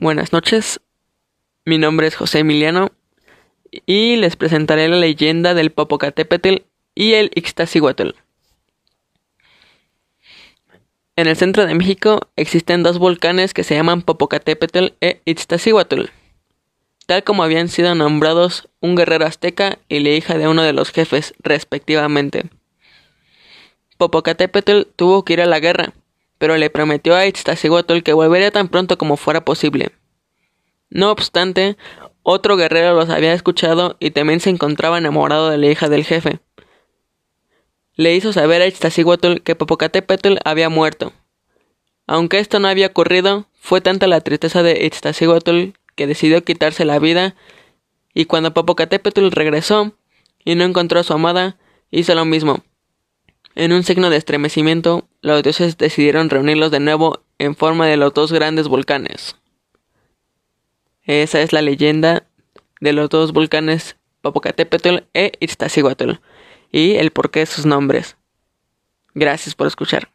Buenas noches, mi nombre es José Emiliano y les presentaré la leyenda del Popocatépetl y el Ixtaccíhuatl. En el centro de México existen dos volcanes que se llaman Popocatépetl e Ixtaccíhuatl, tal como habían sido nombrados un guerrero azteca y la hija de uno de los jefes, respectivamente. Popocatépetl tuvo que ir a la guerra, pero le prometió a Ixtaccíhuatl que volvería tan pronto como fuera posible. No obstante, otro guerrero los había escuchado y también se encontraba enamorado de la hija del jefe. Le hizo saber a Ixtaccíhuatl que Popocatépetl había muerto. Aunque esto no había ocurrido, fue tanta la tristeza de Ixtaccíhuatl que decidió quitarse la vida, y cuando Popocatépetl regresó y no encontró a su amada, hizo lo mismo. En un signo de estremecimiento, los dioses decidieron reunirlos de nuevo en forma de los dos grandes volcanes. Esa es la leyenda de los dos volcanes Popocatépetl e Iztaccíhuatl y el porqué de sus nombres. Gracias por escuchar.